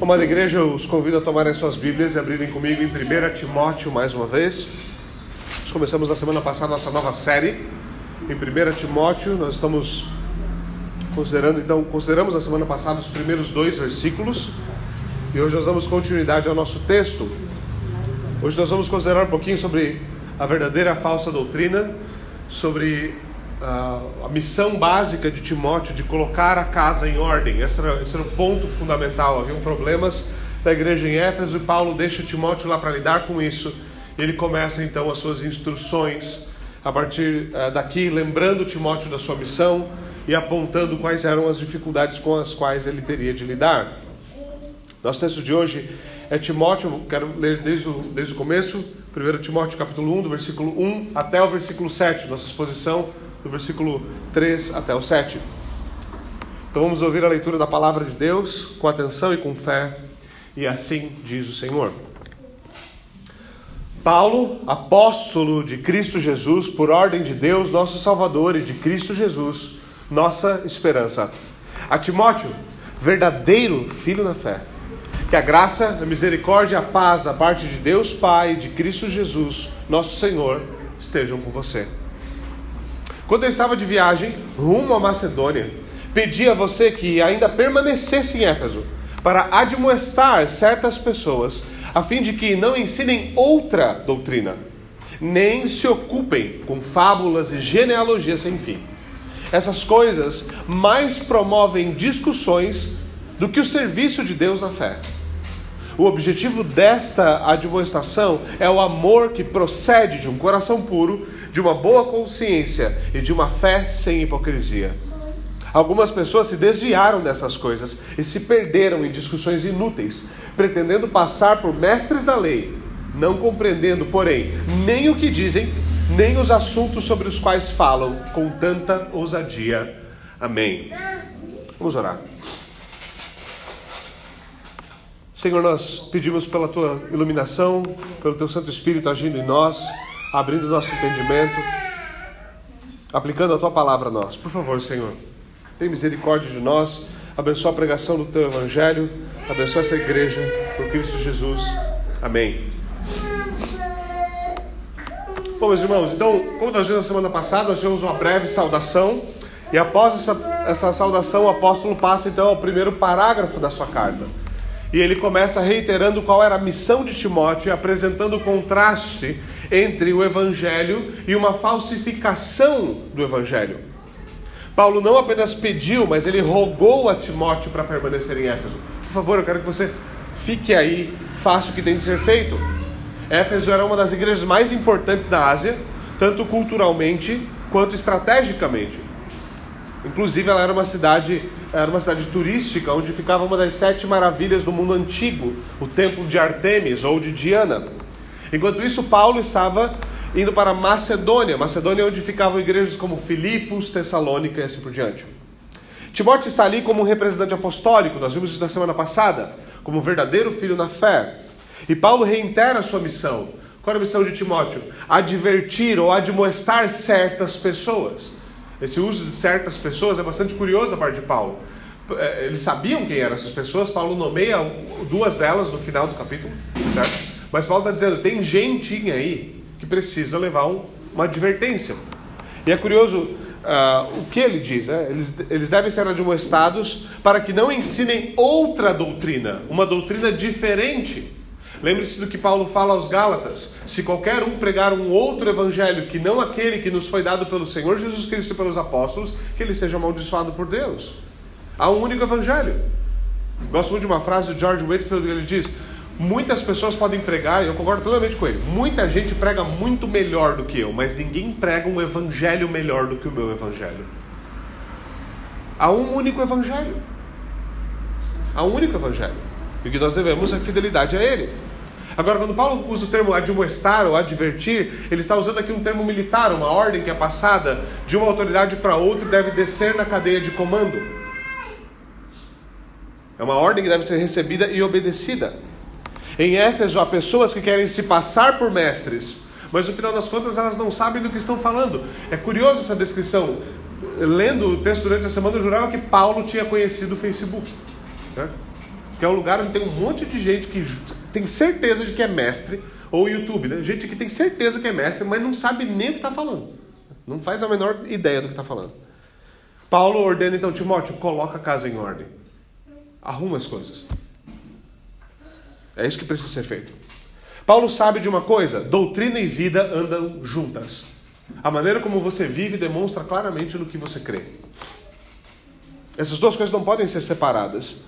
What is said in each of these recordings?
Amada igreja, os convido a tomarem suas Bíblias e abrirem comigo em 1 Timóteo mais uma vez. Nós começamos na semana passada nossa nova série em 1 Timóteo. Nós estamos considerando, então, consideramos na semana passada os primeiros dois versículos e hoje nós damos continuidade ao nosso texto. Hoje nós vamos considerar um pouquinho sobre a verdadeira e a falsa doutrina, sobre a, a missão básica de Timóteo de colocar a casa em ordem. Esse era, esse era o ponto fundamental. Haviam problemas da igreja em Éfeso e Paulo deixa Timóteo lá para lidar com isso. E ele começa então as suas instruções a partir uh, daqui, lembrando Timóteo da sua missão e apontando quais eram as dificuldades com as quais ele teria de lidar. Nosso texto de hoje é Timóteo, quero ler desde o, desde o começo, 1 Timóteo capítulo 1, do versículo 1 até o versículo 7, nossa exposição do versículo 3 até o 7. Então vamos ouvir a leitura da palavra de Deus com atenção e com fé, e assim diz o Senhor. Paulo, apóstolo de Cristo Jesus, por ordem de Deus, nosso Salvador, e de Cristo Jesus, nossa esperança. A Timóteo, verdadeiro filho na fé. Que a graça, a misericórdia e a paz da parte de Deus Pai e de Cristo Jesus, nosso Senhor, estejam com você. Quando eu estava de viagem rumo à Macedônia, pedi a você que ainda permanecesse em Éfeso para admoestar certas pessoas, a fim de que não ensinem outra doutrina, nem se ocupem com fábulas e genealogias sem fim. Essas coisas mais promovem discussões do que o serviço de Deus na fé. O objetivo desta admoestação é o amor que procede de um coração puro, de uma boa consciência e de uma fé sem hipocrisia. Algumas pessoas se desviaram dessas coisas e se perderam em discussões inúteis, pretendendo passar por mestres da lei, não compreendendo, porém, nem o que dizem, nem os assuntos sobre os quais falam com tanta ousadia. Amém. Vamos orar. Senhor, nós pedimos pela tua iluminação, pelo teu Santo Espírito agindo em nós, abrindo nosso entendimento, aplicando a tua palavra a nós. Por favor, Senhor, tem misericórdia de nós, abençoa a pregação do teu evangelho, abençoa essa igreja, por Cristo Jesus. Amém. Bom, meus irmãos, então, como nós vimos na semana passada, nós tivemos uma breve saudação. E após essa, essa saudação, o apóstolo passa então ao primeiro parágrafo da sua carta. E ele começa reiterando qual era a missão de Timóteo, apresentando o contraste entre o evangelho e uma falsificação do evangelho. Paulo não apenas pediu, mas ele rogou a Timóteo para permanecer em Éfeso. Por favor, eu quero que você fique aí, faça o que tem de ser feito. Éfeso era uma das igrejas mais importantes da Ásia, tanto culturalmente quanto estrategicamente. Inclusive, ela era uma cidade, era uma cidade turística onde ficava uma das sete maravilhas do mundo antigo, o templo de Artemis ou de Diana. Enquanto isso, Paulo estava indo para Macedônia, Macedônia onde ficavam igrejas como Filipos, Tessalônica e assim por diante. Timóteo está ali como um representante apostólico, nós vimos isso na semana passada, como um verdadeiro filho na fé. E Paulo reitera a sua missão. Qual é a missão de Timóteo? Advertir ou admoestar certas pessoas. Esse uso de certas pessoas é bastante curioso da parte de Paulo. É, eles sabiam quem eram essas pessoas, Paulo nomeia duas delas no final do capítulo, certo? Mas Paulo está dizendo: tem gentinha aí que precisa levar um, uma advertência. E é curioso uh, o que ele diz: né? eles, eles devem ser admoestados para que não ensinem outra doutrina, uma doutrina diferente Lembre-se do que Paulo fala aos Gálatas: se qualquer um pregar um outro evangelho que não aquele que nos foi dado pelo Senhor Jesus Cristo e pelos apóstolos, que ele seja amaldiçoado por Deus. Há um único evangelho. Gosto muito de uma frase do George Whitfield que ele diz: Muitas pessoas podem pregar, e eu concordo plenamente com ele. Muita gente prega muito melhor do que eu, mas ninguém prega um evangelho melhor do que o meu evangelho. Há um único evangelho. Há um único evangelho. E o que nós devemos é fidelidade a ele. Agora, quando Paulo usa o termo admoestar ou advertir, ele está usando aqui um termo militar, uma ordem que é passada de uma autoridade para outra e deve descer na cadeia de comando. É uma ordem que deve ser recebida e obedecida. Em Éfeso, há pessoas que querem se passar por mestres, mas no final das contas elas não sabem do que estão falando. É curioso essa descrição. Lendo o texto durante a semana, eu jurava que Paulo tinha conhecido o Facebook. Né? que é um lugar onde tem um monte de gente que tem certeza de que é mestre, ou YouTube, né? Gente que tem certeza que é mestre, mas não sabe nem o que está falando. Não faz a menor ideia do que está falando. Paulo ordena então Timóteo, coloca a casa em ordem. Arruma as coisas. É isso que precisa ser feito. Paulo sabe de uma coisa: doutrina e vida andam juntas. A maneira como você vive demonstra claramente no que você crê. Essas duas coisas não podem ser separadas.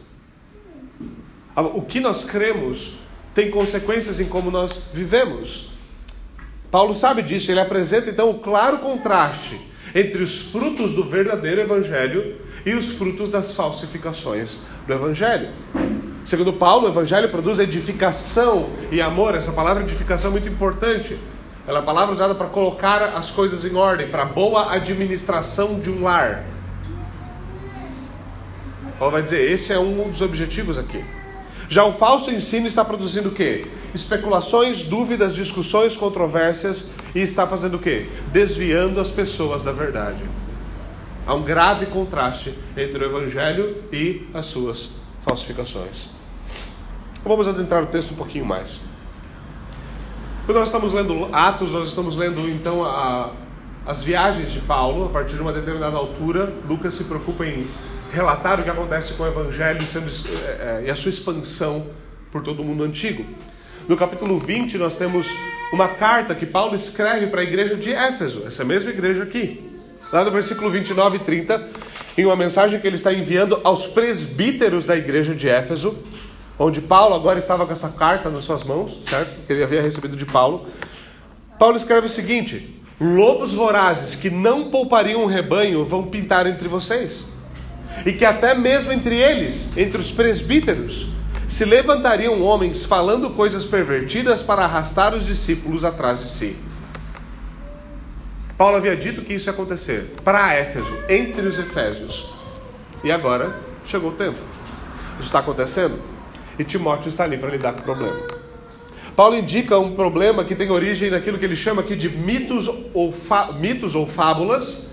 O que nós cremos tem consequências em como nós vivemos. Paulo sabe disso, ele apresenta então o claro contraste entre os frutos do verdadeiro evangelho e os frutos das falsificações do evangelho. Segundo Paulo, o evangelho produz edificação e amor. Essa palavra edificação é muito importante. Ela é a palavra usada para colocar as coisas em ordem, para boa administração de um lar. Paulo vai dizer: esse é um dos objetivos aqui. Já o falso ensino está produzindo o quê? Especulações, dúvidas, discussões, controvérsias e está fazendo o quê? Desviando as pessoas da verdade. Há um grave contraste entre o evangelho e as suas falsificações. Vamos adentrar o texto um pouquinho mais. Quando nós estamos lendo Atos, nós estamos lendo então a, as viagens de Paulo, a partir de uma determinada altura, Lucas se preocupa em relatar o que acontece com o Evangelho sendo, é, e a sua expansão por todo o mundo antigo. No capítulo 20, nós temos uma carta que Paulo escreve para a igreja de Éfeso, essa mesma igreja aqui. Lá no versículo 29 e 30, em uma mensagem que ele está enviando aos presbíteros da igreja de Éfeso, onde Paulo agora estava com essa carta nas suas mãos, certo? Que ele havia recebido de Paulo. Paulo escreve o seguinte: Lobos vorazes que não poupariam um rebanho vão pintar entre vocês e que até mesmo entre eles, entre os presbíteros, se levantariam homens falando coisas pervertidas para arrastar os discípulos atrás de si. Paulo havia dito que isso ia acontecer para Éfeso, entre os Efésios. E agora chegou o tempo. Isso está acontecendo e Timóteo está ali para lidar com o problema. Paulo indica um problema que tem origem naquilo que ele chama aqui de mitos ou, mitos ou fábulas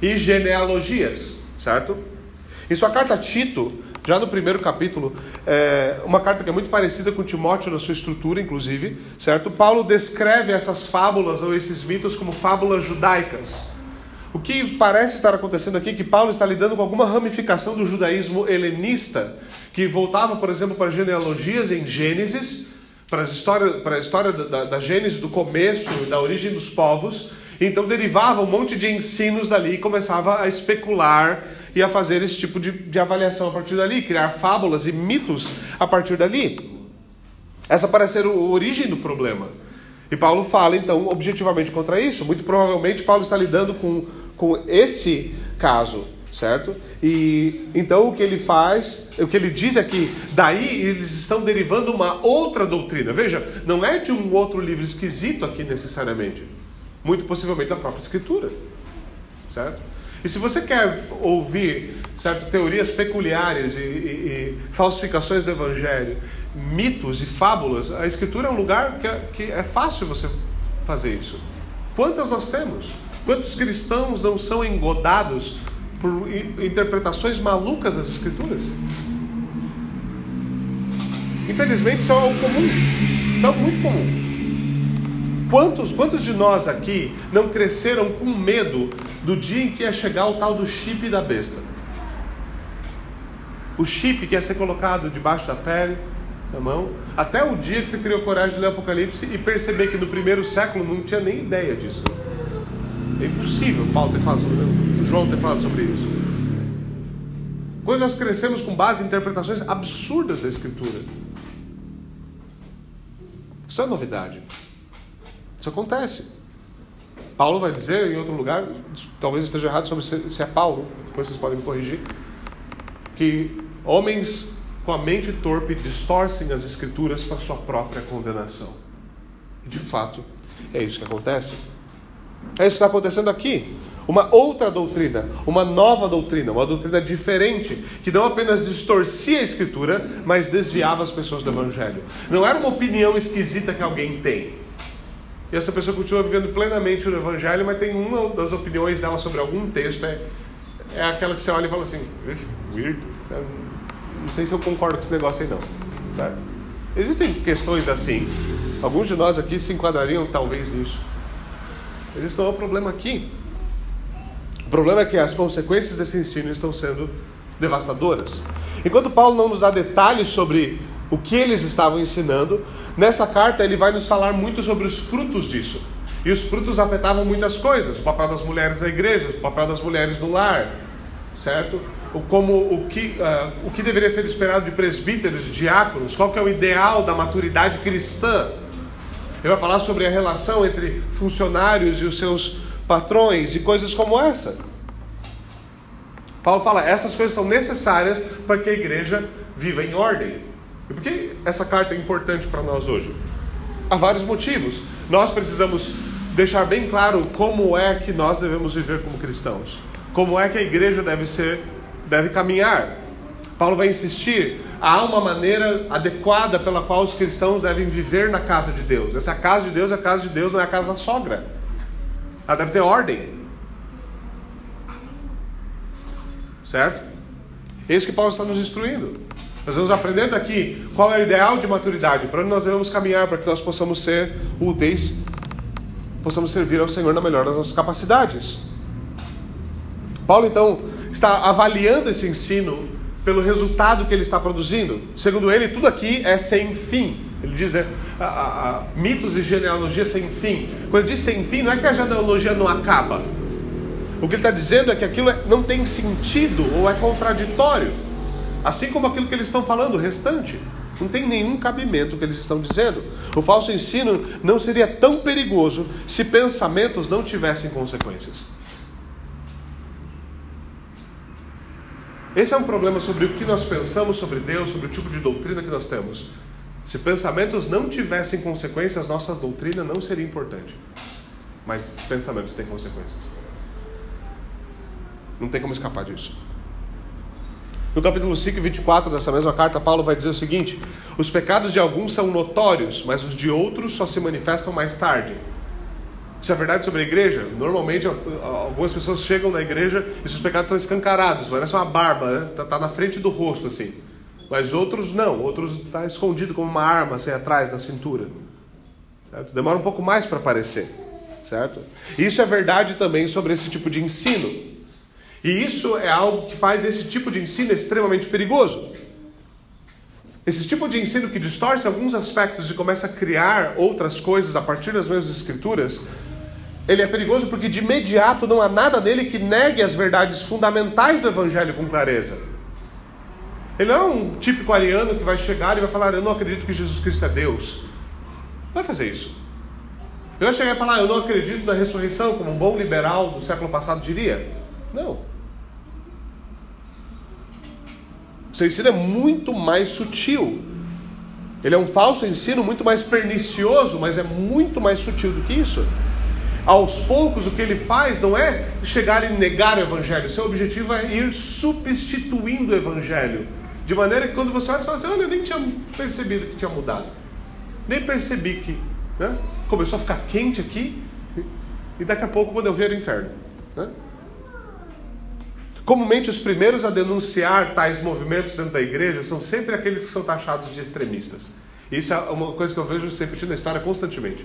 e genealogias, certo? Em sua carta a Tito, já no primeiro capítulo, é uma carta que é muito parecida com Timóteo na sua estrutura, inclusive, certo? Paulo descreve essas fábulas ou esses mitos como fábulas judaicas. O que parece estar acontecendo aqui é que Paulo está lidando com alguma ramificação do judaísmo helenista, que voltava, por exemplo, para genealogias em Gênesis, para a história, para a história da, da Gênesis, do começo, da origem dos povos. Então derivava um monte de ensinos dali e começava a especular e a fazer esse tipo de, de avaliação a partir dali, criar fábulas e mitos a partir dali. Essa parece ser a origem do problema. E Paulo fala, então, objetivamente contra isso. Muito provavelmente Paulo está lidando com, com esse caso, certo? E então o que ele faz, o que ele diz é que daí eles estão derivando uma outra doutrina. Veja, não é de um outro livro esquisito aqui necessariamente. Muito possivelmente da própria Escritura, certo? E se você quer ouvir certo, teorias peculiares e, e, e, falsificações do Evangelho, mitos e fábulas, a Escritura é um lugar que é, que é fácil você fazer isso. Quantas nós temos? Quantos cristãos não são engodados por interpretações malucas das Escrituras? Infelizmente, isso é algo comum. É algo muito comum. Quantos, quantos de nós aqui não cresceram com medo do dia em que ia chegar o tal do chip da besta? O chip que ia ser colocado debaixo da pele, na mão, até o dia que você criou coragem de ler Apocalipse e perceber que no primeiro século não tinha nem ideia disso. É impossível Paulo ter falado sobre, João ter falado sobre isso. Quando nós crescemos com base em interpretações absurdas da Escritura. Isso é novidade. Isso acontece. Paulo vai dizer em outro lugar, talvez esteja errado sobre se é Paulo, depois vocês podem me corrigir, que homens com a mente torpe distorcem as escrituras para sua própria condenação. De fato, é isso que acontece. É isso que está acontecendo aqui. Uma outra doutrina, uma nova doutrina, uma doutrina diferente, que não apenas distorcia a escritura, mas desviava as pessoas do evangelho. Não era uma opinião esquisita que alguém tem. E essa pessoa continua vivendo plenamente o Evangelho, mas tem uma das opiniões dela sobre algum texto, é, é aquela que você olha e fala assim, weird, não sei se eu concordo com esse negócio aí não. Certo? Existem questões assim. Alguns de nós aqui se enquadrariam talvez nisso. Mas não é o problema aqui. O problema é que as consequências desse ensino estão sendo devastadoras. Enquanto Paulo não nos dá detalhes sobre o que eles estavam ensinando, nessa carta ele vai nos falar muito sobre os frutos disso. E os frutos afetavam muitas coisas: o papel das mulheres na igreja, o papel das mulheres no lar, certo? O, como o que, uh, o que deveria ser esperado de presbíteros, de diáconos, qual que é o ideal da maturidade cristã. Ele vai falar sobre a relação entre funcionários e os seus patrões e coisas como essa. Paulo fala, essas coisas são necessárias para que a igreja viva em ordem. E por que essa carta é importante para nós hoje? Há vários motivos. Nós precisamos deixar bem claro como é que nós devemos viver como cristãos. Como é que a igreja deve ser, deve caminhar. Paulo vai insistir, há uma maneira adequada pela qual os cristãos devem viver na casa de Deus. Essa casa de Deus é a casa de Deus, não é a casa da sogra. Ela deve ter ordem. Certo? É isso que Paulo está nos instruindo. Nós vamos aprendendo aqui qual é o ideal de maturidade, para onde nós devemos caminhar para que nós possamos ser úteis, possamos servir ao Senhor na melhor das nossas capacidades. Paulo então está avaliando esse ensino pelo resultado que ele está produzindo. Segundo ele, tudo aqui é sem fim. Ele diz, né? A, a, a, mitos e genealogia sem fim. Quando ele diz sem fim, não é que a genealogia não acaba. O que ele está dizendo é que aquilo é, não tem sentido ou é contraditório. Assim como aquilo que eles estão falando, o restante. Não tem nenhum cabimento o que eles estão dizendo. O falso ensino não seria tão perigoso se pensamentos não tivessem consequências. Esse é um problema sobre o que nós pensamos sobre Deus, sobre o tipo de doutrina que nós temos. Se pensamentos não tivessem consequências, nossa doutrina não seria importante. Mas pensamentos têm consequências. Não tem como escapar disso. No capítulo 5 e 24 dessa mesma carta, Paulo vai dizer o seguinte: Os pecados de alguns são notórios, mas os de outros só se manifestam mais tarde. Isso é verdade sobre a igreja? Normalmente algumas pessoas chegam na igreja e seus pecados são escancarados, parece uma barba, né? Tá, tá na frente do rosto assim. Mas outros não, outros está escondido como uma arma assim atrás da cintura. Certo? Demora um pouco mais para aparecer, certo? Isso é verdade também sobre esse tipo de ensino. E isso é algo que faz esse tipo de ensino extremamente perigoso. Esse tipo de ensino que distorce alguns aspectos e começa a criar outras coisas a partir das mesmas escrituras, ele é perigoso porque de imediato não há nada nele que negue as verdades fundamentais do evangelho com clareza. Ele não é um típico ariano que vai chegar e vai falar: Eu não acredito que Jesus Cristo é Deus. Não vai fazer isso. Ele vai chegar e falar: Eu não acredito na ressurreição, como um bom liberal do século passado diria. Não. O seu ensino é muito mais sutil. Ele é um falso ensino muito mais pernicioso, mas é muito mais sutil do que isso. Aos poucos, o que ele faz não é chegar e negar o evangelho. Seu objetivo é ir substituindo o evangelho. De maneira que quando você olha, você fala assim: Olha, eu nem tinha percebido que tinha mudado. Nem percebi que né? começou a ficar quente aqui. E daqui a pouco, quando eu ver o inferno. Né? Comumente, os primeiros a denunciar tais movimentos dentro da igreja são sempre aqueles que são taxados de extremistas. Isso é uma coisa que eu vejo se repetindo na história constantemente.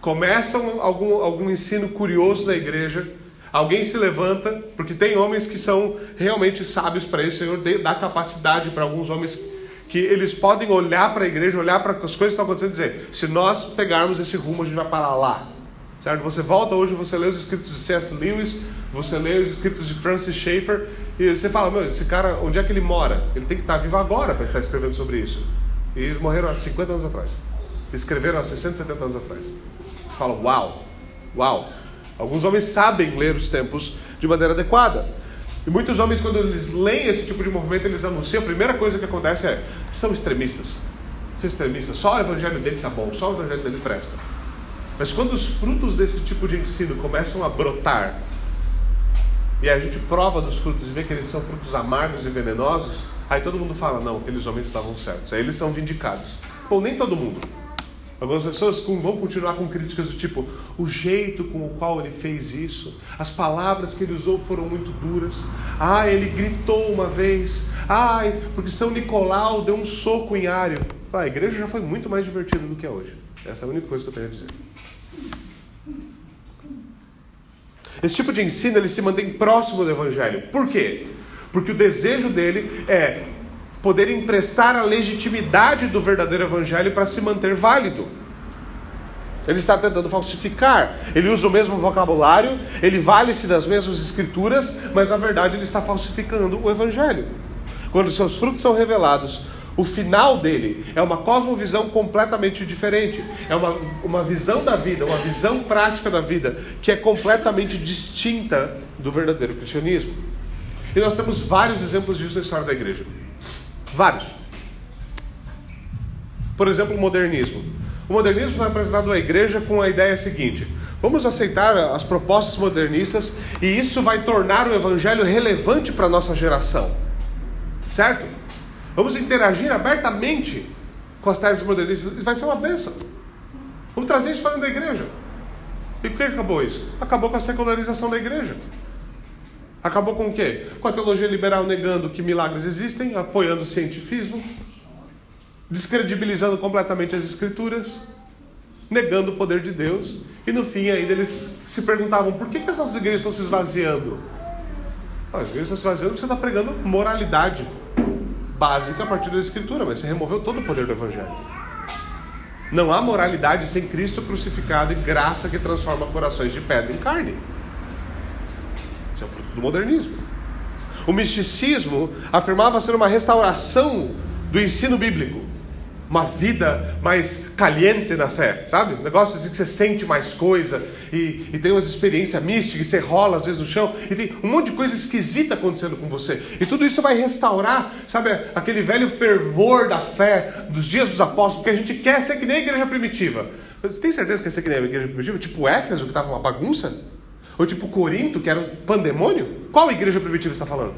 Começam algum, algum ensino curioso na igreja, alguém se levanta, porque tem homens que são realmente sábios para isso, o Senhor dá capacidade para alguns homens que eles podem olhar para a igreja, olhar para as coisas que estão acontecendo e dizer: se nós pegarmos esse rumo, a gente vai parar lá. Certo? Você volta hoje, você lê os escritos de C.S. Lewis, você lê os escritos de Francis Schaeffer, e você fala, meu, esse cara, onde é que ele mora? Ele tem que estar vivo agora para estar escrevendo sobre isso. E eles morreram há 50 anos atrás. Escreveram há 60, 70 anos atrás. Você fala, uau, uau. Alguns homens sabem ler os tempos de maneira adequada. E muitos homens, quando eles leem esse tipo de movimento, eles anunciam, a primeira coisa que acontece é, são extremistas. São extremistas. Só o evangelho dele está bom, só o evangelho dele presta. Mas quando os frutos desse tipo de ensino começam a brotar, e a gente prova dos frutos e vê que eles são frutos amargos e venenosos, aí todo mundo fala: não, aqueles homens estavam certos. Aí eles são vindicados. Bom, nem todo mundo. Algumas pessoas vão continuar com críticas do tipo: o jeito com o qual ele fez isso, as palavras que ele usou foram muito duras. Ah, ele gritou uma vez. Ai, porque São Nicolau deu um soco em Ário. Ah, a igreja já foi muito mais divertida do que é hoje. Essa é a única coisa que eu tenho a dizer. Esse tipo de ensino ele se mantém próximo do Evangelho. Por quê? Porque o desejo dele é poder emprestar a legitimidade do verdadeiro evangelho para se manter válido. Ele está tentando falsificar. Ele usa o mesmo vocabulário, ele vale-se das mesmas escrituras, mas na verdade ele está falsificando o evangelho. Quando seus frutos são revelados, o final dele é uma cosmovisão completamente diferente. É uma, uma visão da vida, uma visão prática da vida, que é completamente distinta do verdadeiro cristianismo. E nós temos vários exemplos disso na história da igreja. Vários. Por exemplo, o modernismo. O modernismo foi apresentado à igreja com a ideia seguinte: vamos aceitar as propostas modernistas e isso vai tornar o evangelho relevante para a nossa geração. Certo? Vamos interagir abertamente com as teses modernistas vai ser uma bênção. Vamos trazer isso para dentro da igreja. E por que acabou isso? Acabou com a secularização da igreja. Acabou com o quê? Com a teologia liberal negando que milagres existem, apoiando o cientifismo, descredibilizando completamente as escrituras, negando o poder de Deus, e no fim ainda eles se perguntavam por que, que as nossas igrejas estão se esvaziando? as igrejas estão se esvaziando porque você está pregando moralidade básica a partir da escritura, mas você removeu todo o poder do evangelho. Não há moralidade sem Cristo crucificado e graça que transforma corações de pedra em carne é o fruto do modernismo. O misticismo afirmava ser uma restauração do ensino bíblico. Uma vida mais caliente na fé, sabe? Um negócio assim que você sente mais coisa e, e tem umas experiências místicas, e você rola às vezes no chão e tem um monte de coisa esquisita acontecendo com você. E tudo isso vai restaurar, sabe, aquele velho fervor da fé dos dias dos apóstolos, porque a gente quer ser que nem a igreja primitiva. Você tem certeza que quer ser que nem a igreja primitiva? Tipo Éfeso, que estava uma bagunça? Ou tipo Corinto, que era um pandemônio? Qual igreja primitiva está falando?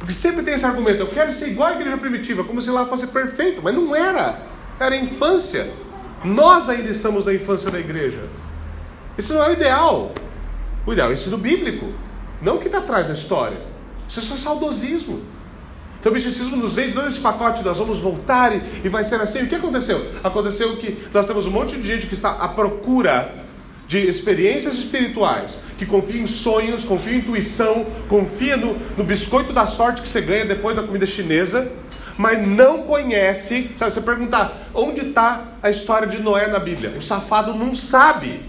Porque sempre tem esse argumento, eu quero ser igual à igreja primitiva, como se lá fosse perfeito, mas não era. Era infância. Nós ainda estamos na infância da igreja. Isso não é o ideal. O ideal é o ensino bíblico, não o que está atrás da história. Isso é só saudosismo. Então o misticismo nos vem dando esse pacote, nós vamos voltar e, e vai ser assim. O que aconteceu? Aconteceu que nós temos um monte de gente que está à procura de experiências espirituais, que confia em sonhos, confia em intuição, confia no, no biscoito da sorte que você ganha depois da comida chinesa, mas não conhece. Sabe, você perguntar onde está a história de Noé na Bíblia? O safado não sabe.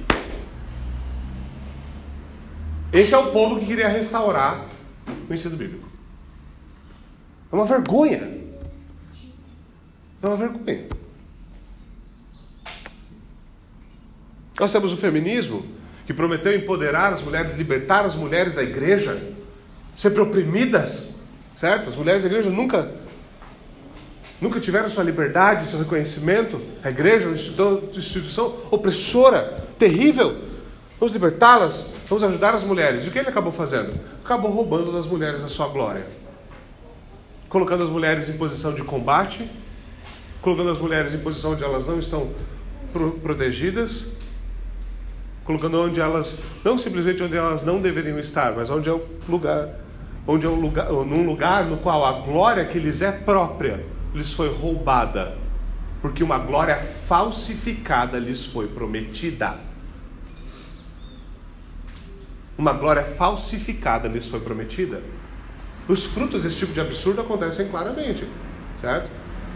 Esse é o povo que queria restaurar o ensino bíblico. É uma vergonha. É uma vergonha. Nós temos o feminismo, que prometeu empoderar as mulheres, libertar as mulheres da igreja, sempre oprimidas, certo? As mulheres da igreja nunca nunca tiveram sua liberdade, seu reconhecimento. A igreja é uma instituição, opressora, terrível. Vamos libertá-las, vamos ajudar as mulheres. E o que ele acabou fazendo? Acabou roubando das mulheres a sua glória. Colocando as mulheres em posição de combate, colocando as mulheres em posição onde elas não estão protegidas, colocando onde elas, não simplesmente onde elas não deveriam estar, mas onde é o lugar, onde é um lugar, num lugar no qual a glória que lhes é própria lhes foi roubada, porque uma glória falsificada lhes foi prometida. Uma glória falsificada lhes foi prometida. Os frutos desse tipo de absurdo acontecem claramente, certo?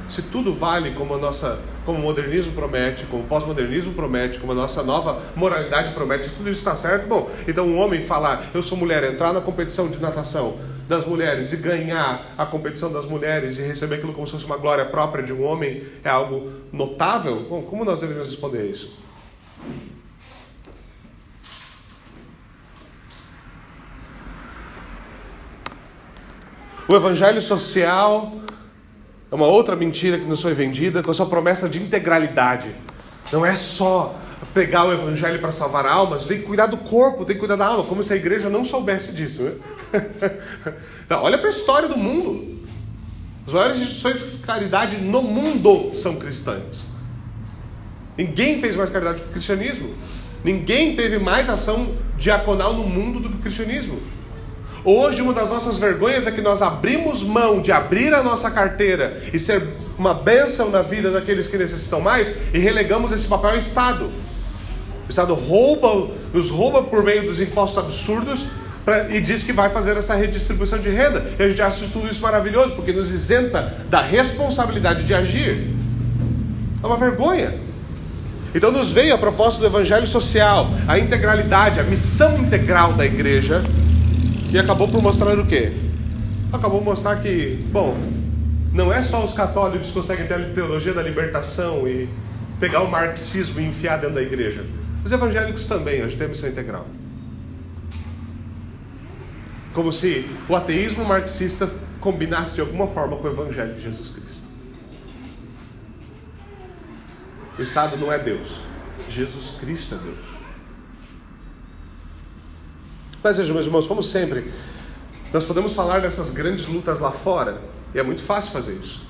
Se tudo vale como a nossa, como o modernismo promete, como o pós-modernismo promete, como a nossa nova moralidade promete, tudo isso está certo, bom, então um homem falar, eu sou mulher, entrar na competição de natação das mulheres e ganhar a competição das mulheres e receber aquilo como se fosse uma glória própria de um homem é algo notável? Bom, como nós deveríamos responder isso? O evangelho social é uma outra mentira que nos foi vendida com a sua promessa de integralidade. Não é só pregar o evangelho para salvar almas, tem que cuidar do corpo, tem que cuidar da alma, como se a igreja não soubesse disso. Né? então, olha para a história do mundo. As maiores instituições de caridade no mundo são cristãs. Ninguém fez mais caridade que o cristianismo. Ninguém teve mais ação diaconal no mundo do que o cristianismo. Hoje, uma das nossas vergonhas é que nós abrimos mão de abrir a nossa carteira e ser uma bênção na vida daqueles que necessitam mais e relegamos esse papel ao Estado. O Estado rouba, nos rouba por meio dos impostos absurdos pra, e diz que vai fazer essa redistribuição de renda. E a gente acha tudo isso maravilhoso, porque nos isenta da responsabilidade de agir. É uma vergonha. Então nos veio a proposta do evangelho social, a integralidade, a missão integral da igreja e acabou por mostrar o quê? Acabou por mostrar que, bom, não é só os católicos que conseguem ter a teologia da libertação e pegar o marxismo e enfiar dentro da igreja. Os evangélicos também, a gente tem missão integral. Como se o ateísmo marxista combinasse de alguma forma com o evangelho de Jesus Cristo. O Estado não é Deus, Jesus Cristo é Deus. Mas vejam, meus irmãos, como sempre, nós podemos falar dessas grandes lutas lá fora, e é muito fácil fazer isso.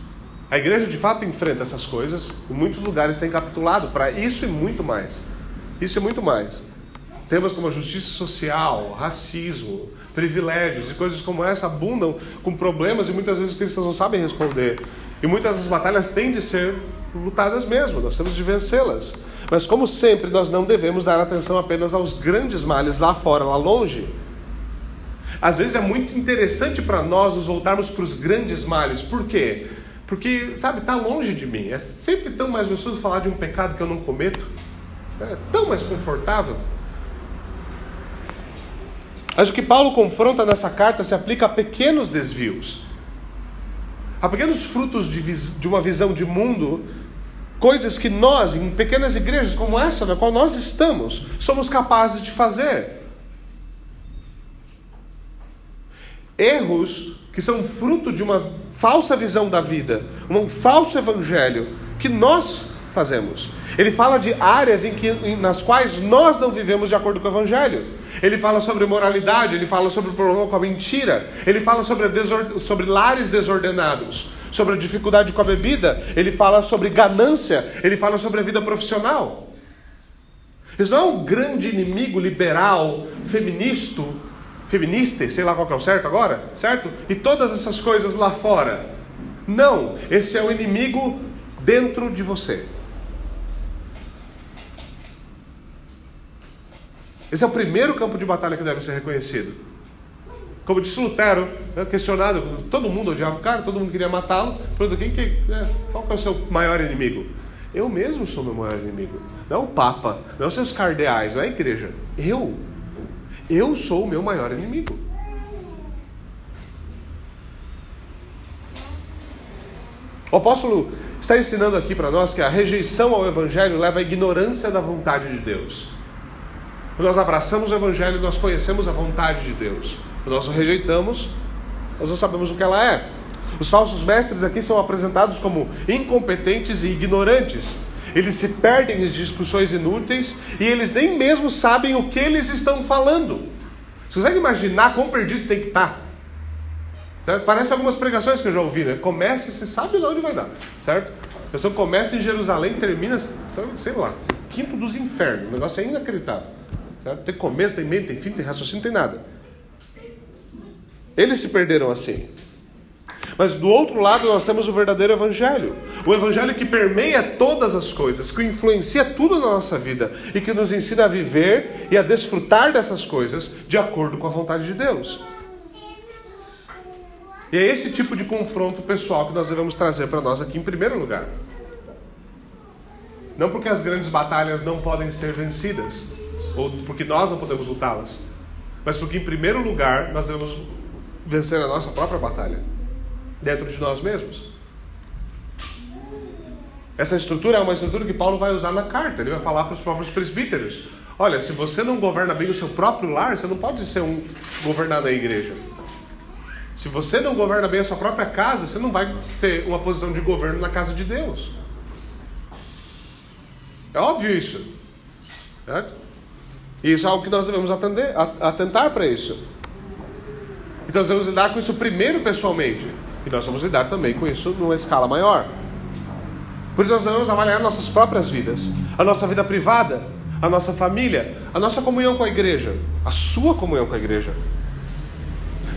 A igreja de fato enfrenta essas coisas, em muitos lugares tem capitulado para isso e muito mais. Isso e muito mais. Temas como a justiça social, racismo, privilégios e coisas como essa abundam com problemas e muitas vezes os cristãos não sabem responder. E muitas das batalhas têm de ser lutadas mesmo, nós temos de vencê-las. Mas, como sempre, nós não devemos dar atenção apenas aos grandes males lá fora, lá longe. Às vezes é muito interessante para nós nos voltarmos para os grandes males. Por quê? Porque, sabe, está longe de mim. É sempre tão mais gostoso falar de um pecado que eu não cometo. É tão mais confortável. Mas o que Paulo confronta nessa carta se aplica a pequenos desvios, a pequenos frutos de, de uma visão de mundo Coisas que nós, em pequenas igrejas como essa na qual nós estamos, somos capazes de fazer. Erros que são fruto de uma falsa visão da vida, um falso evangelho que nós fazemos. Ele fala de áreas em que, nas quais nós não vivemos de acordo com o evangelho. Ele fala sobre moralidade, ele fala sobre o problema com a mentira, ele fala sobre, sobre lares desordenados, sobre a dificuldade com a bebida, ele fala sobre ganância, ele fala sobre a vida profissional. Isso não é um grande inimigo liberal, feminista, feminista, sei lá qual que é o certo agora, certo? E todas essas coisas lá fora. Não, esse é o inimigo dentro de você. Esse é o primeiro campo de batalha que deve ser reconhecido. Como disse Lutero, né, questionado, todo mundo odiava o cara, todo mundo queria matá-lo. Quem, quem, é, qual que é o seu maior inimigo? Eu mesmo sou meu maior inimigo. Não o Papa, não os seus cardeais, não é a igreja. Eu. Eu sou o meu maior inimigo. O apóstolo está ensinando aqui para nós que a rejeição ao Evangelho leva à ignorância da vontade de Deus. Quando nós abraçamos o Evangelho, nós conhecemos a vontade de Deus. Nós o rejeitamos, nós não sabemos o que ela é. Os falsos mestres aqui são apresentados como incompetentes e ignorantes. Eles se perdem em discussões inúteis e eles nem mesmo sabem o que eles estão falando. Você consegue imaginar quão perdidos tem que estar? Certo? Parece algumas pregações que eu já ouvi, né? Começa e você sabe lá onde vai dar, certo? A pessoa começa em Jerusalém termina, sei lá, quinto dos infernos. O negócio é inacreditável. Certo? Tem começo, tem meio, tem fim, tem raciocínio, tem nada. Eles se perderam assim. Mas do outro lado nós temos o verdadeiro evangelho. O evangelho que permeia todas as coisas, que influencia tudo na nossa vida e que nos ensina a viver e a desfrutar dessas coisas de acordo com a vontade de Deus. E é esse tipo de confronto pessoal que nós devemos trazer para nós aqui em primeiro lugar. Não porque as grandes batalhas não podem ser vencidas, ou porque nós não podemos lutá-las, mas porque em primeiro lugar nós devemos vencer a nossa própria batalha dentro de nós mesmos. Essa estrutura é uma estrutura que Paulo vai usar na carta. Ele vai falar para os próprios presbíteros: olha, se você não governa bem o seu próprio lar, você não pode ser um governar da igreja. Se você não governa bem a sua própria casa, você não vai ter uma posição de governo na casa de Deus. É óbvio isso. Certo? E isso é algo que nós devemos atender, atentar para isso. Então nós vamos lidar com isso primeiro pessoalmente. E nós vamos lidar também com isso numa escala maior. Por isso nós devemos avaliar nossas próprias vidas. a nossa vida privada, a nossa família, a nossa comunhão com a igreja, a sua comunhão com a igreja,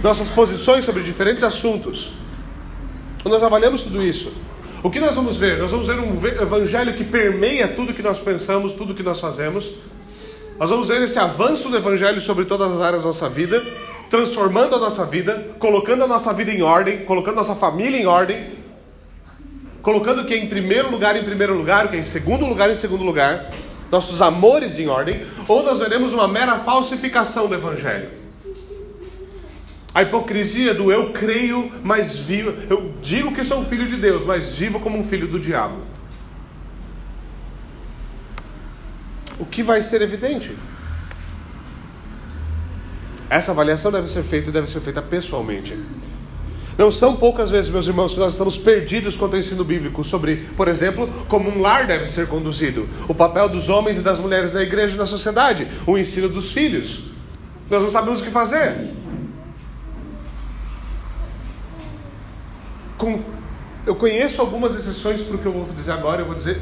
nossas posições sobre diferentes assuntos. Quando nós avaliamos tudo isso, o que nós vamos ver? Nós vamos ver um evangelho que permeia tudo que nós pensamos, tudo que nós fazemos. Nós vamos ver esse avanço do evangelho sobre todas as áreas da nossa vida, transformando a nossa vida, colocando a nossa vida em ordem, colocando a nossa família em ordem, colocando o que é em primeiro lugar em primeiro lugar, o que é em segundo lugar em segundo lugar, nossos amores em ordem, ou nós veremos uma mera falsificação do evangelho. A hipocrisia do eu creio, mas vivo. Eu digo que sou filho de Deus, mas vivo como um filho do diabo. O que vai ser evidente? Essa avaliação deve ser feita e deve ser feita pessoalmente. Não são poucas vezes, meus irmãos, que nós estamos perdidos quanto ao ensino bíblico sobre, por exemplo, como um lar deve ser conduzido, o papel dos homens e das mulheres na igreja e na sociedade, o ensino dos filhos. Nós não sabemos o que fazer. Com, eu conheço algumas exceções para o que eu vou dizer agora, eu vou dizer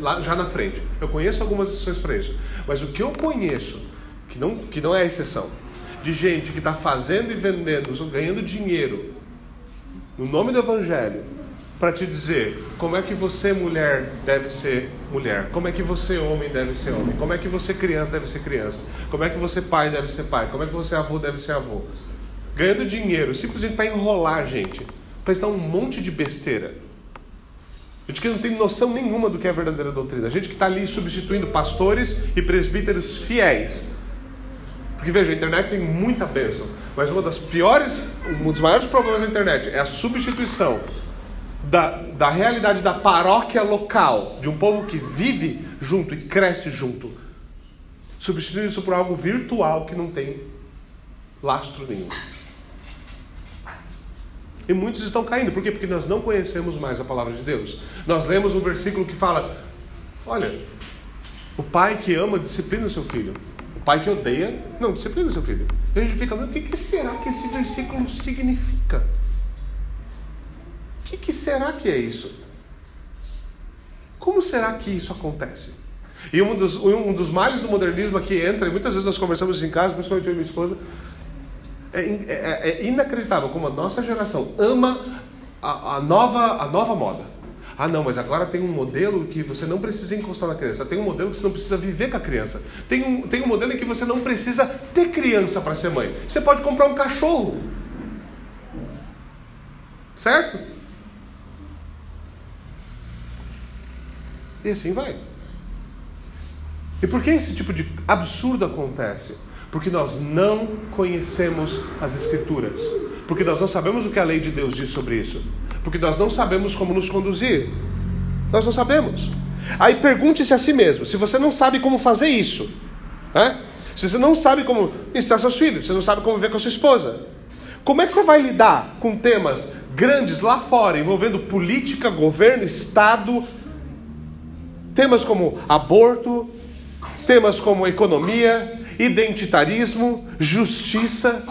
lá, já na frente. Eu conheço algumas exceções para isso. Mas o que eu conheço, que não, que não é exceção, de gente que está fazendo e vendendo, ganhando dinheiro no nome do Evangelho, para te dizer como é que você, mulher, deve ser mulher, como é que você, homem, deve ser homem, como é que você, criança, deve ser criança, como é que você, pai, deve ser pai, como é que você, avô, deve ser avô ganhando dinheiro simplesmente para enrolar a gente, para estar um monte de besteira. Gente que não tem noção nenhuma do que é a verdadeira doutrina. Gente que está ali substituindo pastores e presbíteros fiéis. Porque veja, a internet tem muita bênção, mas uma das piores, um dos maiores problemas da internet é a substituição da, da realidade da paróquia local, de um povo que vive junto e cresce junto, substituindo isso por algo virtual que não tem lastro nenhum. E muitos estão caindo. Por quê? Porque nós não conhecemos mais a palavra de Deus. Nós lemos um versículo que fala: Olha, o pai que ama disciplina o seu filho. Pai que odeia, não disciplina o seu filho. A gente fica, o que, que será que esse versículo significa? O que, que será que é isso? Como será que isso acontece? E um dos, um dos males do modernismo aqui entra, e muitas vezes nós conversamos em casa, principalmente eu e minha esposa, é, é, é, inacreditável como a nossa geração ama a, a, nova, a nova moda. Ah, não, mas agora tem um modelo que você não precisa encostar na criança. Tem um modelo que você não precisa viver com a criança. Tem um, tem um modelo em que você não precisa ter criança para ser mãe. Você pode comprar um cachorro. Certo? E assim vai. E por que esse tipo de absurdo acontece? Porque nós não conhecemos as Escrituras. Porque nós não sabemos o que a lei de Deus diz sobre isso. Porque nós não sabemos como nos conduzir. Nós não sabemos. Aí pergunte-se a si mesmo: se você não sabe como fazer isso, né? se você não sabe como ensinar seus filhos, você não sabe como viver com a sua esposa, como é que você vai lidar com temas grandes lá fora, envolvendo política, governo, Estado, temas como aborto, temas como economia, identitarismo, justiça.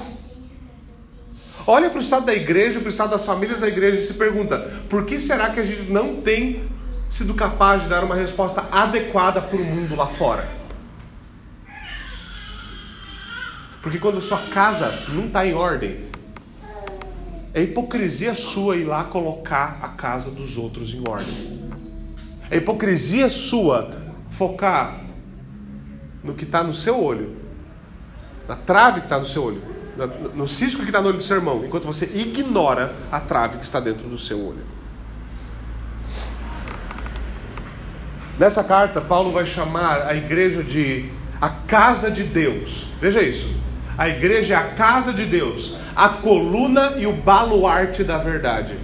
Olha para o estado da igreja, para o estado das famílias da igreja e se pergunta: por que será que a gente não tem sido capaz de dar uma resposta adequada para o mundo lá fora? Porque quando sua casa não está em ordem, é hipocrisia sua ir lá colocar a casa dos outros em ordem. É hipocrisia sua focar no que está no seu olho, na trave que está no seu olho, no cisco que está no olho do seu irmão, enquanto você ignora a trave que está dentro do seu olho. Nessa carta, Paulo vai chamar a igreja de a casa de Deus. Veja isso. A igreja é a casa de Deus, a coluna e o baluarte da verdade.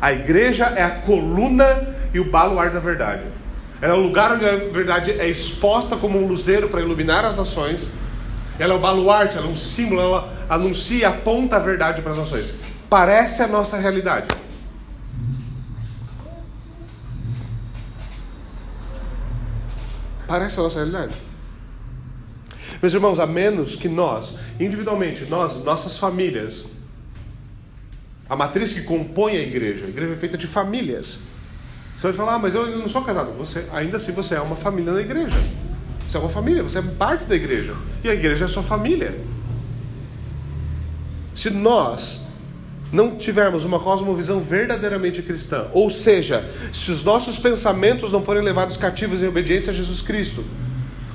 A igreja é a coluna e o baluarte da verdade. Ela é o lugar onde a verdade é exposta como um luzeiro para iluminar as nações. Ela é o baluarte, ela é um símbolo, ela anuncia e aponta a verdade para as nações. Parece a nossa realidade. Parece a nossa realidade. Meus irmãos, a menos que nós, individualmente, nós, nossas famílias, a matriz que compõe a igreja. A igreja é feita de famílias. Você vai falar, ah, mas eu não sou casado. Você, ainda assim, você é uma família na igreja. Você é uma família, você é parte da igreja. E a igreja é sua família. Se nós não tivermos uma cosmovisão verdadeiramente cristã, ou seja, se os nossos pensamentos não forem levados cativos em obediência a Jesus Cristo,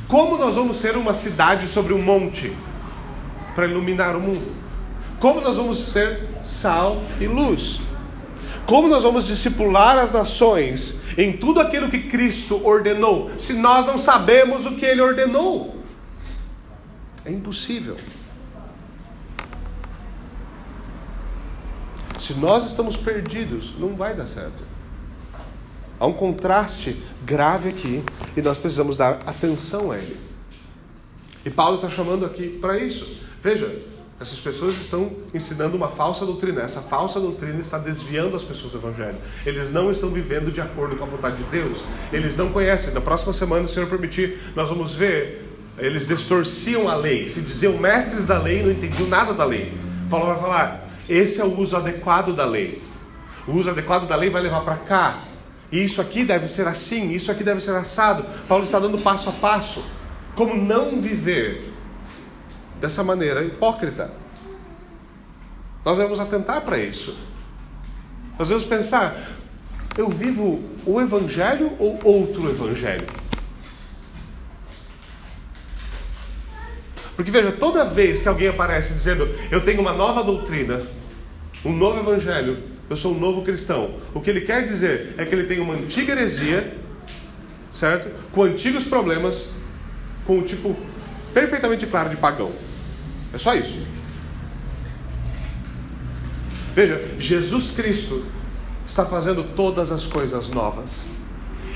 como nós vamos ser uma cidade sobre um monte para iluminar o mundo? Como nós vamos ser sal e luz? Como nós vamos discipular as nações em tudo aquilo que Cristo ordenou, se nós não sabemos o que Ele ordenou? É impossível. Se nós estamos perdidos, não vai dar certo. Há um contraste grave aqui e nós precisamos dar atenção a ele. E Paulo está chamando aqui para isso. Veja, essas pessoas estão ensinando uma falsa doutrina. Essa falsa doutrina está desviando as pessoas do Evangelho. Eles não estão vivendo de acordo com a vontade de Deus. Eles não conhecem. Na próxima semana, se o Senhor permitir, nós vamos ver. Eles distorciam a lei. Se diziam mestres da lei, não entendiam nada da lei. Paulo vai falar: esse é o uso adequado da lei. O uso adequado da lei vai levar para cá. E isso aqui deve ser assim, isso aqui deve ser assado. Paulo está dando passo a passo. Como não viver dessa maneira hipócrita. Nós devemos atentar para isso. Nós devemos pensar: eu vivo o Evangelho ou outro Evangelho? Porque veja, toda vez que alguém aparece dizendo eu tenho uma nova doutrina, um novo Evangelho, eu sou um novo cristão, o que ele quer dizer é que ele tem uma antiga heresia, certo? Com antigos problemas, com um tipo perfeitamente claro de pagão. É só isso. Veja, Jesus Cristo está fazendo todas as coisas novas.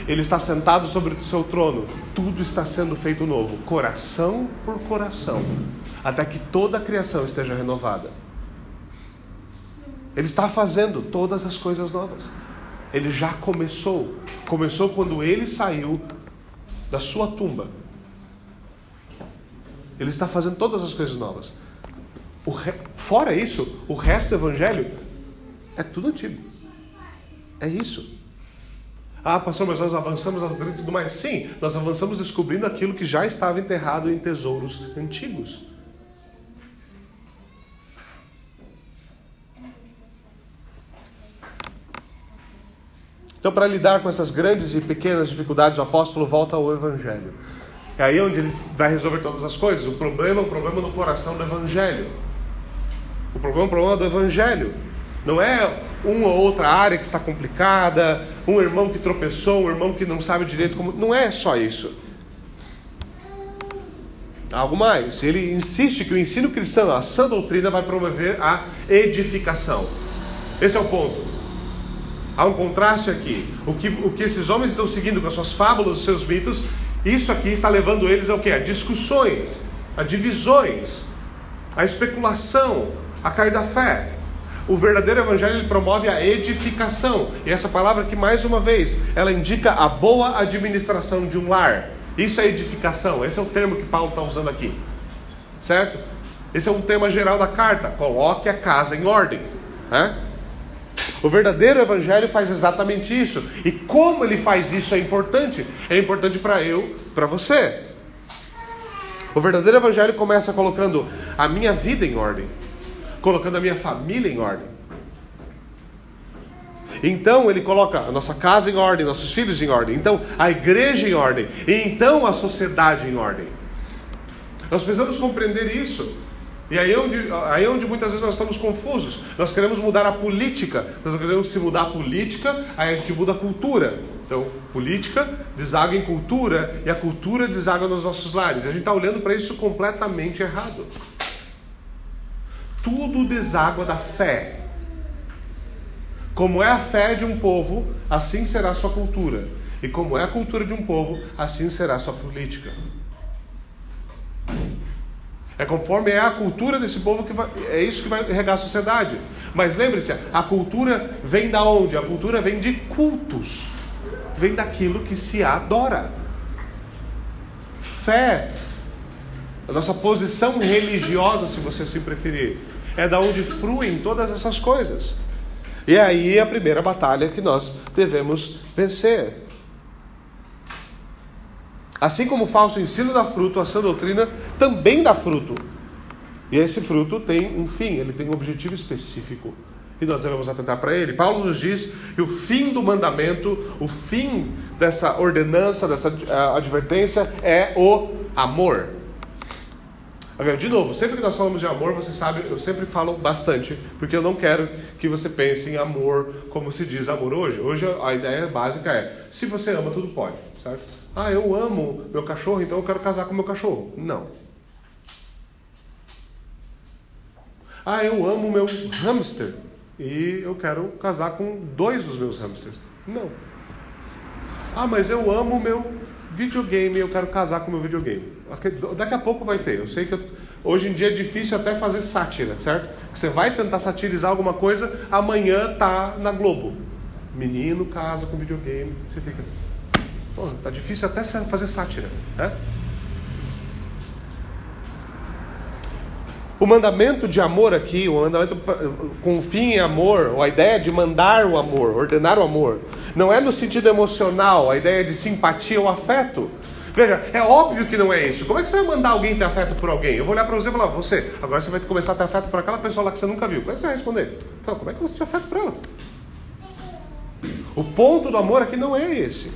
Ele está sentado sobre o seu trono, tudo está sendo feito novo, coração por coração, até que toda a criação esteja renovada. Ele está fazendo todas as coisas novas. Ele já começou. Começou quando ele saiu da sua tumba ele está fazendo todas as coisas novas. Re... Fora isso, o resto do evangelho é tudo antigo. É isso. Ah, pastor, mas nós avançamos e tudo mais. Sim, nós avançamos descobrindo aquilo que já estava enterrado em tesouros antigos. Então, para lidar com essas grandes e pequenas dificuldades, o apóstolo volta ao Evangelho. É aí onde ele vai resolver todas as coisas. O problema é o problema no coração do Evangelho. O problema é o problema do Evangelho. Não é uma ou outra área que está complicada, um irmão que tropeçou, um irmão que não sabe direito como. Não é só isso. Algo mais. Ele insiste que o ensino cristão, a sã doutrina, vai promover a edificação. Esse é o ponto. Há um contraste aqui. O que, o que esses homens estão seguindo com as suas fábulas, os seus mitos, isso aqui está levando eles ao que? A discussões, a divisões, a especulação, a cair da fé. O verdadeiro evangelho ele promove a edificação. E essa palavra que mais uma vez, ela indica a boa administração de um lar. Isso é edificação. Esse é o termo que Paulo está usando aqui. Certo? Esse é um tema geral da carta. Coloque a casa em ordem. Né? O verdadeiro evangelho faz exatamente isso. E como ele faz isso é importante. É importante para eu, para você. O verdadeiro evangelho começa colocando a minha vida em ordem, colocando a minha família em ordem. Então ele coloca a nossa casa em ordem, nossos filhos em ordem, então a igreja em ordem, e então a sociedade em ordem. Nós precisamos compreender isso. E aí é onde, aí é onde muitas vezes nós estamos confusos. Nós queremos mudar a política. Nós queremos se mudar a política, aí a gente muda a cultura. Então, política deságua em cultura e a cultura deságua nos nossos lares. A gente está olhando para isso completamente errado. Tudo deságua da fé. Como é a fé de um povo, assim será a sua cultura. E como é a cultura de um povo, assim será a sua política. É conforme é a cultura desse povo que vai, é isso que vai regar a sociedade. Mas lembre-se, a cultura vem da onde? A cultura vem de cultos. Vem daquilo que se adora. Fé, a nossa posição religiosa, se você se preferir, é da onde fruem todas essas coisas. E aí é a primeira batalha que nós devemos vencer. Assim como o falso ensino dá fruto, a sã doutrina também dá fruto. E esse fruto tem um fim, ele tem um objetivo específico. E nós devemos atentar para ele. Paulo nos diz que o fim do mandamento, o fim dessa ordenança, dessa uh, advertência é o amor. Agora, de novo, sempre que nós falamos de amor, você sabe, eu sempre falo bastante, porque eu não quero que você pense em amor como se diz amor hoje. Hoje a ideia básica é: se você ama, tudo pode, certo? Ah, eu amo meu cachorro, então eu quero casar com meu cachorro. Não. Ah, eu amo meu hamster e eu quero casar com dois dos meus hamsters. Não. Ah, mas eu amo meu videogame, eu quero casar com meu videogame. Daqui a pouco vai ter. Eu sei que eu, hoje em dia é difícil até fazer sátira, certo? Você vai tentar satirizar alguma coisa, amanhã tá na Globo. Menino casa com videogame, você fica. Pô, tá difícil até fazer sátira, né? O mandamento de amor aqui, o mandamento com fim em amor, ou a ideia de mandar o amor, ordenar o amor, não é no sentido emocional, a ideia de simpatia ou afeto. Veja, é óbvio que não é isso. Como é que você vai mandar alguém ter afeto por alguém? Eu vou olhar para você e falar, você, agora você vai começar a ter afeto por aquela pessoa lá que você nunca viu. Como é que você vai responder? Então, como é que você tem afeto por ela? O ponto do amor aqui não é esse.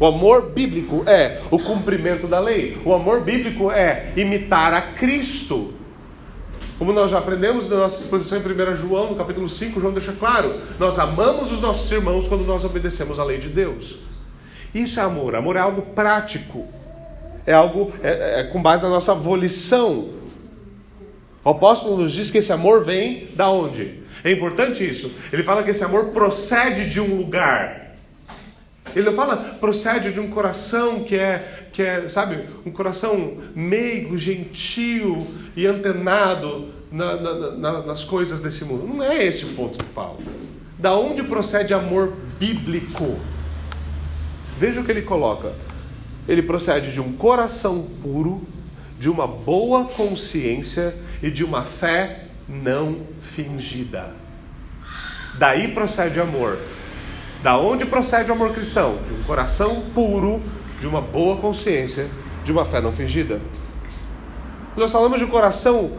O amor bíblico é o cumprimento da lei. O amor bíblico é imitar a Cristo. Como nós já aprendemos na nossa exposição em 1 João, no capítulo 5, João deixa claro: nós amamos os nossos irmãos quando nós obedecemos à lei de Deus. Isso é amor. Amor é algo prático. É algo é, é, com base na nossa volição. O apóstolo nos diz que esse amor vem da onde? É importante isso. Ele fala que esse amor procede de um lugar. Ele não fala procede de um coração que é, que é, sabe, um coração meigo, gentil e antenado na, na, na, nas coisas desse mundo. Não é esse o ponto de Paulo. Da onde procede amor bíblico? Veja o que ele coloca. Ele procede de um coração puro, de uma boa consciência e de uma fé não fingida. Daí procede amor. Da onde procede o amor cristão? De um coração puro, de uma boa consciência, de uma fé não fingida. Nós falamos de um coração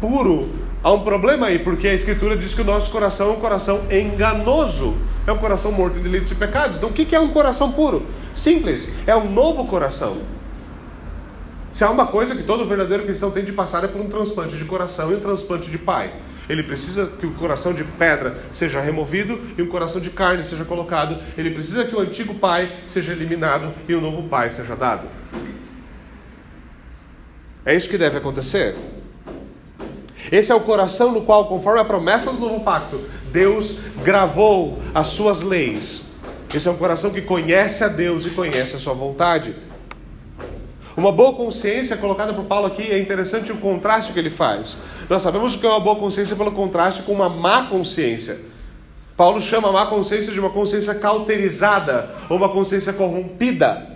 puro, há um problema aí, porque a Escritura diz que o nosso coração é um coração enganoso, é um coração morto em delitos e pecados. Então, o que é um coração puro? Simples, é um novo coração. Se há uma coisa que todo verdadeiro cristão tem de passar é por um transplante de coração e um transplante de pai. Ele precisa que o coração de pedra seja removido e um coração de carne seja colocado. Ele precisa que o antigo pai seja eliminado e o novo pai seja dado. É isso que deve acontecer. Esse é o coração no qual, conforme a promessa do novo pacto, Deus gravou as suas leis. Esse é um coração que conhece a Deus e conhece a sua vontade. Uma boa consciência colocada por Paulo aqui é interessante o contraste que ele faz. Nós sabemos o que é uma boa consciência pelo contraste com uma má consciência. Paulo chama a má consciência de uma consciência cauterizada ou uma consciência corrompida.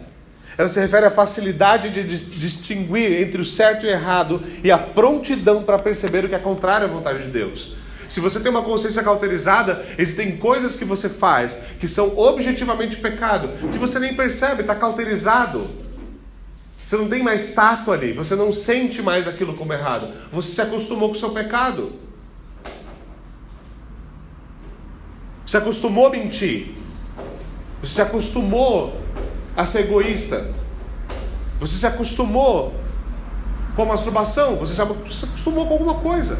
Ela se refere à facilidade de distinguir entre o certo e o errado e a prontidão para perceber o que é contrário à vontade de Deus. Se você tem uma consciência cauterizada, existem coisas que você faz que são objetivamente pecado, que você nem percebe, está cauterizado. Você não tem mais tato ali, você não sente mais aquilo como errado. Você se acostumou com o seu pecado. Você acostumou a mentir. Você se acostumou a ser egoísta. Você se acostumou com a masturbação. Você se acostumou com alguma coisa.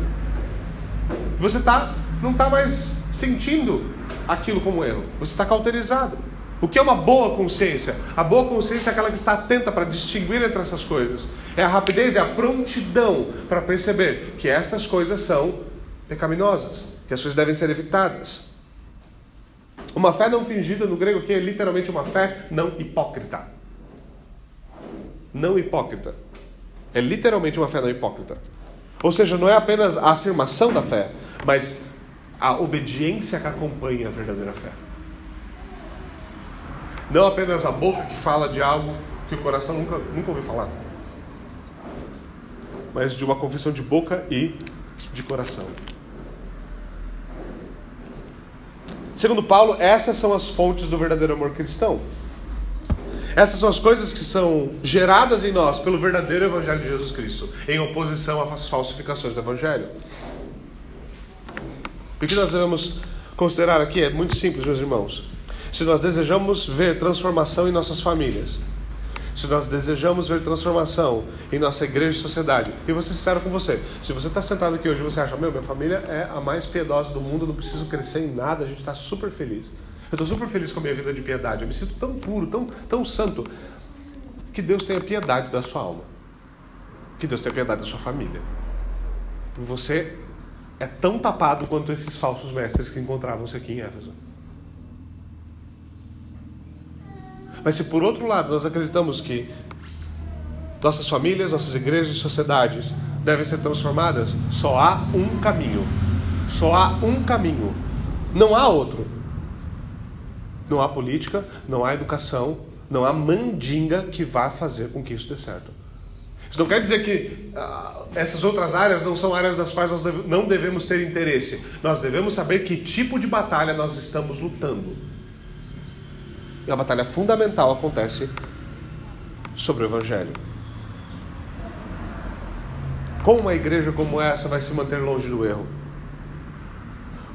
Você tá, não está mais sentindo aquilo como erro. Você está cauterizado. O que é uma boa consciência? A boa consciência é aquela que está atenta para distinguir entre essas coisas. É a rapidez, é a prontidão para perceber que estas coisas são pecaminosas, que as coisas devem ser evitadas. Uma fé não fingida no grego é literalmente uma fé não hipócrita. Não hipócrita. É literalmente uma fé não hipócrita. Ou seja, não é apenas a afirmação da fé, mas a obediência que acompanha a verdadeira fé. Não apenas a boca que fala de algo que o coração nunca, nunca ouviu falar, mas de uma confissão de boca e de coração. Segundo Paulo, essas são as fontes do verdadeiro amor cristão. Essas são as coisas que são geradas em nós pelo verdadeiro Evangelho de Jesus Cristo, em oposição às falsificações do Evangelho. O que nós devemos considerar aqui é muito simples, meus irmãos. Se nós desejamos ver transformação em nossas famílias, se nós desejamos ver transformação em nossa igreja e sociedade, e vou ser sincero com você, se você está sentado aqui hoje e você acha, meu, minha família é a mais piedosa do mundo, não preciso crescer em nada, a gente está super feliz. Eu estou super feliz com a minha vida de piedade, eu me sinto tão puro, tão, tão santo, que Deus tenha piedade da sua alma, que Deus tenha piedade da sua família. Você é tão tapado quanto esses falsos mestres que encontravam-se aqui em Éfeso. Mas se por outro lado nós acreditamos que nossas famílias, nossas igrejas e sociedades devem ser transformadas, só há um caminho. Só há um caminho. Não há outro. Não há política, não há educação, não há mandinga que vá fazer com que isso dê certo. Isso não quer dizer que ah, essas outras áreas não são áreas das quais nós deve, não devemos ter interesse. Nós devemos saber que tipo de batalha nós estamos lutando. E a batalha fundamental acontece sobre o Evangelho. Como uma igreja como essa vai se manter longe do erro?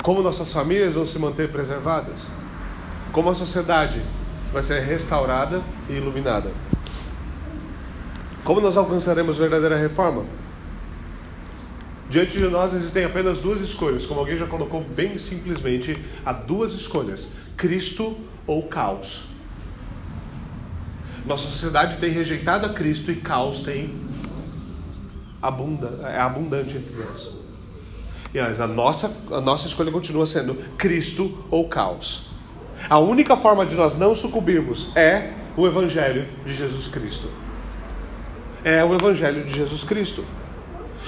Como nossas famílias vão se manter preservadas? Como a sociedade vai ser restaurada e iluminada? Como nós alcançaremos verdadeira reforma? Diante de nós existem apenas duas escolhas, como alguém já colocou bem simplesmente, há duas escolhas: Cristo ou caos. Nossa sociedade tem rejeitado a Cristo e caos tem abunda, é abundante entre nós. E mas a nossa, a nossa escolha continua sendo Cristo ou caos. A única forma de nós não sucumbirmos é o Evangelho de Jesus Cristo. É o Evangelho de Jesus Cristo.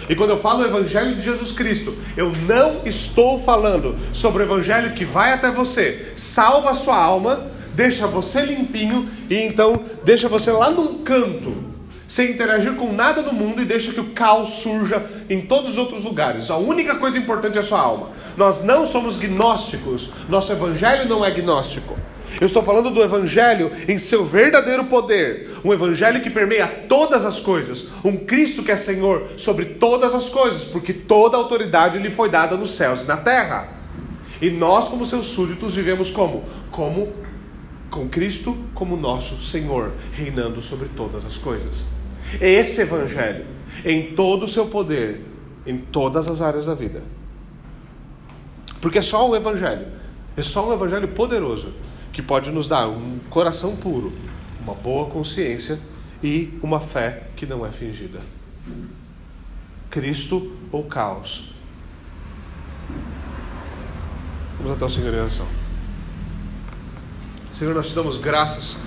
E quando eu falo Evangelho de Jesus Cristo, eu não estou falando sobre o Evangelho que vai até você, salva a sua alma, deixa você limpinho e então deixa você lá num canto, sem interagir com nada no mundo e deixa que o caos surja em todos os outros lugares. A única coisa importante é a sua alma. Nós não somos gnósticos, nosso Evangelho não é gnóstico. Eu estou falando do Evangelho em seu verdadeiro poder, um Evangelho que permeia todas as coisas, um Cristo que é Senhor sobre todas as coisas, porque toda autoridade lhe foi dada nos céus e na terra. E nós, como seus súditos, vivemos como? Como com Cristo como nosso Senhor, reinando sobre todas as coisas. É esse Evangelho, em todo o seu poder, em todas as áreas da vida. Porque é só o Evangelho, é só um Evangelho poderoso que pode nos dar um coração puro, uma boa consciência e uma fé que não é fingida. Cristo ou caos? Vamos até o Senhor em oração. Senhor, nós te damos graças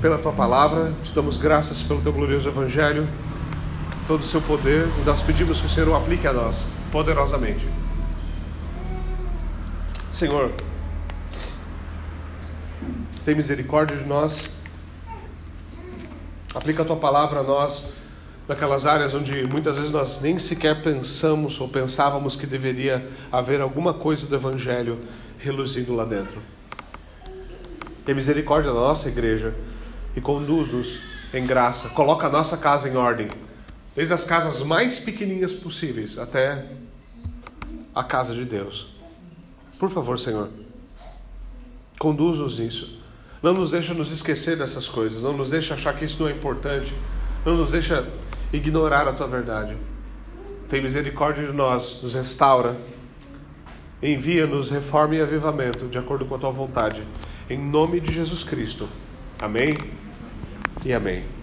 pela tua palavra, te damos graças pelo teu glorioso evangelho, todo o seu poder, e nós pedimos que o Senhor o aplique a nós poderosamente. Senhor, tem misericórdia de nós. Aplica a tua palavra a nós naquelas áreas onde muitas vezes nós nem sequer pensamos ou pensávamos que deveria haver alguma coisa do evangelho reluzindo lá dentro. Tem misericórdia da nossa igreja e conduz-nos em graça. Coloca a nossa casa em ordem, desde as casas mais pequenininhas possíveis até a casa de Deus. Por favor, Senhor, conduz-nos nisso. Não nos deixa nos esquecer dessas coisas, não nos deixa achar que isso não é importante, não nos deixa ignorar a tua verdade. Tem misericórdia de nós, nos restaura, envia-nos reforma e avivamento de acordo com a tua vontade. Em nome de Jesus Cristo. Amém e amém.